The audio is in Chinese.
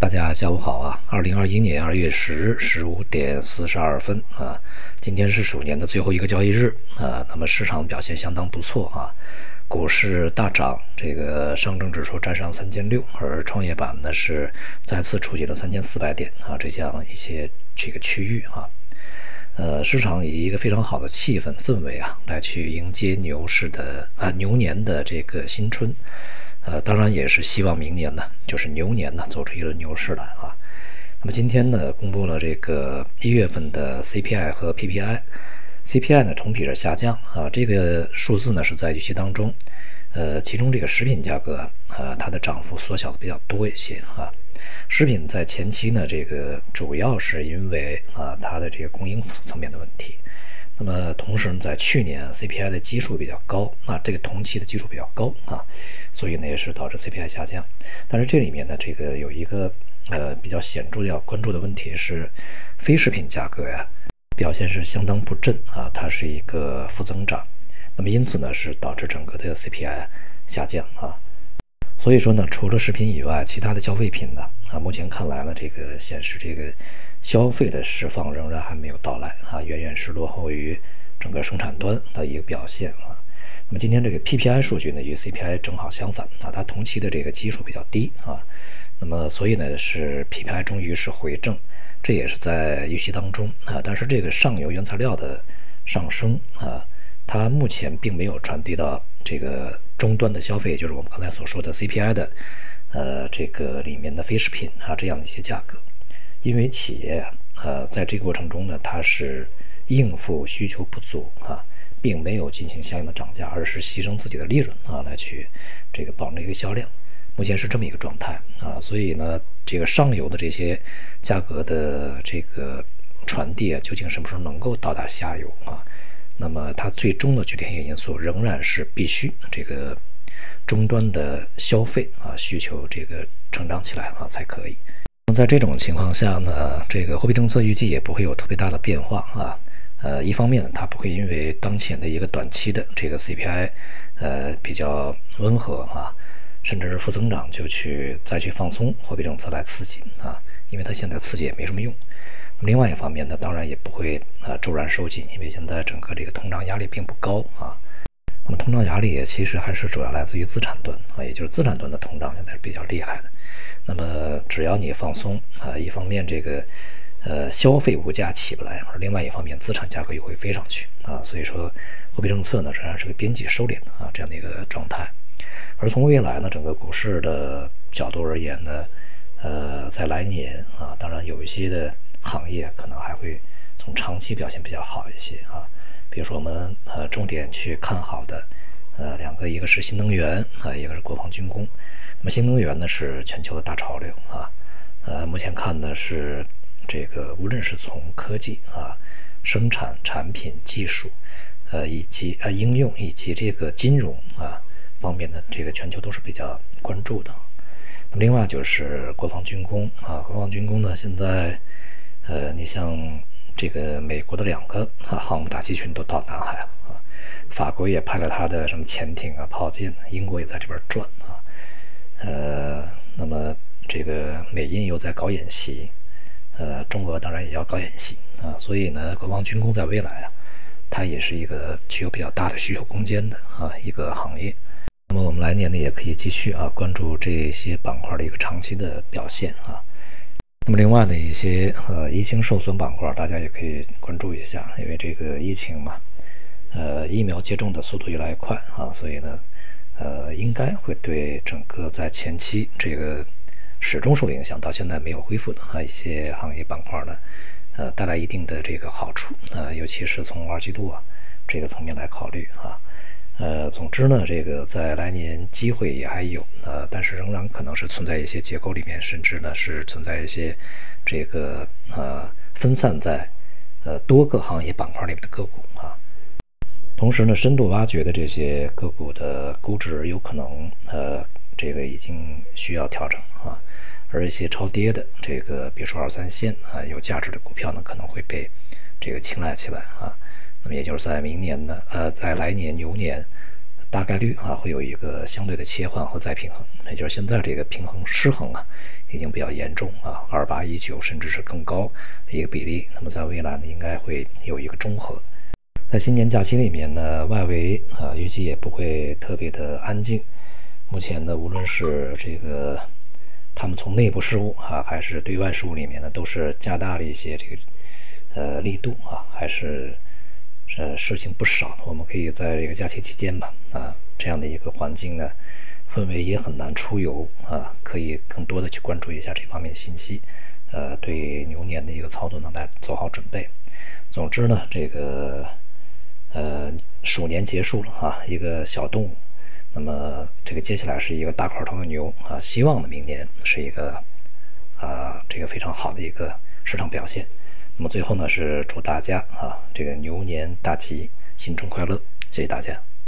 大家下午好啊！二零二一年二月十日十五点四十二分啊，今天是鼠年的最后一个交易日啊。那么市场表现相当不错啊，股市大涨，这个上证指数站上三千六，而创业板呢是再次触及了三千四百点啊，这样一些这个区域啊。呃，市场以一个非常好的气氛氛围啊，来去迎接牛市的啊牛年的这个新春。呃，当然也是希望明年呢，就是牛年呢，走出一轮牛市来啊。那么今天呢，公布了这个一月份的 CPI 和 PPI，CPI 呢同比是下降啊，这个数字呢是在预期当中。呃，其中这个食品价格啊，它的涨幅缩小的比较多一些啊。食品在前期呢，这个主要是因为啊它的这个供应层面的问题。那么同时呢，在去年 CPI 的基数比较高啊，这个同期的基数比较高啊，所以呢也是导致 CPI 下降。但是这里面呢，这个有一个呃比较显著要关注的问题是，非食品价格呀表现是相当不振啊，它是一个负增长。那么因此呢，是导致整个的 CPI 下降啊。所以说呢，除了食品以外，其他的消费品呢啊，目前看来呢，这个显示这个。消费的释放仍然还没有到来啊，远远是落后于整个生产端的一个表现啊。那么今天这个 PPI 数据呢，与 CPI 正好相反啊，它同期的这个基数比较低啊。那么所以呢，是 PPI 终于是回正，这也是在预期当中啊。但是这个上游原材料的上升啊，它目前并没有传递到这个终端的消费，就是我们刚才所说的 CPI 的呃这个里面的非食品啊这样的一些价格。因为企业呃，在这个过程中呢，它是应付需求不足啊，并没有进行相应的涨价，而是牺牲自己的利润啊，来去这个保证一个销量。目前是这么一个状态啊，所以呢，这个上游的这些价格的这个传递啊，究竟什么时候能够到达下游啊？那么它最终的决定性因素仍然是必须这个终端的消费啊需求这个成长起来啊才可以。在这种情况下呢，这个货币政策预计也不会有特别大的变化啊。呃，一方面，它不会因为当前的一个短期的这个 CPI，呃，比较温和啊，甚至是负增长，就去再去放松货币政策来刺激啊，因为它现在刺激也没什么用。另外一方面呢，当然也不会啊骤然收紧，因为现在整个这个通胀压力并不高啊。那么通胀压力其实还是主要来自于资产端啊，也就是资产端的通胀现在是比较厉害的。那么只要你放松啊，一方面这个呃消费物价起不来，而另外一方面资产价格又会飞上去啊，所以说货币政策呢仍然是个边际收敛的啊这样的一个状态。而从未来呢整个股市的角度而言呢，呃在来年啊，当然有一些的行业可能还会从长期表现比较好一些啊，比如说我们呃重点去看好的呃两个，一个是新能源啊，一个是国防军工。那么新能源呢是全球的大潮流啊，呃，目前看呢是这个无论是从科技啊、生产产品技术，呃，以及呃应用以及这个金融啊方面的这个全球都是比较关注的。那么另外就是国防军工啊，国防军工呢现在呃，你像这个美国的两个航母打击群都到南海了啊，法国也派了他的什么潜艇啊、炮舰，英国也在这边转啊。呃，那么这个美印又在搞演习，呃，中俄当然也要搞演习啊，所以呢，国防军工在未来啊，它也是一个具有比较大的需求空间的啊一个行业。那么我们来年呢，也可以继续啊关注这些板块的一个长期的表现啊。那么另外的一些呃疫情受损板块，大家也可以关注一下，因为这个疫情嘛，呃，疫苗接种的速度越来越快啊，所以呢。呃，应该会对整个在前期这个始终受影响，到现在没有恢复的啊一些行业板块呢，呃，带来一定的这个好处啊，尤其是从二季度啊这个层面来考虑啊，呃，总之呢，这个在来年机会也还有呃，但是仍然可能是存在一些结构里面，甚至呢是存在一些这个呃分散在呃多个行业板块里面的个股啊。同时呢，深度挖掘的这些个股的估值有可能，呃，这个已经需要调整啊。而一些超跌的，这个比如说二三线啊，有价值的股票呢，可能会被这个青睐起来啊。那么也就是在明年呢，呃，在来年牛年大概率啊会有一个相对的切换和再平衡，也就是现在这个平衡失衡啊已经比较严重啊，二八一九甚至是更高一个比例。那么在未来呢，应该会有一个中和。在新年假期里面呢，外围啊预计也不会特别的安静。目前呢，无论是这个他们从内部事务啊，还是对外事务里面呢，都是加大了一些这个呃力度啊，还是呃事情不少。我们可以在这个假期期间吧啊，这样的一个环境呢，氛围也很难出游啊，可以更多的去关注一下这方面信息，呃，对牛年的一个操作呢来做好准备。总之呢，这个。呃，鼠年结束了啊，一个小动物，那么这个接下来是一个大块头的牛啊，希望的明年是一个啊，这个非常好的一个市场表现。那么最后呢，是祝大家啊，这个牛年大吉，新春快乐，谢谢大家。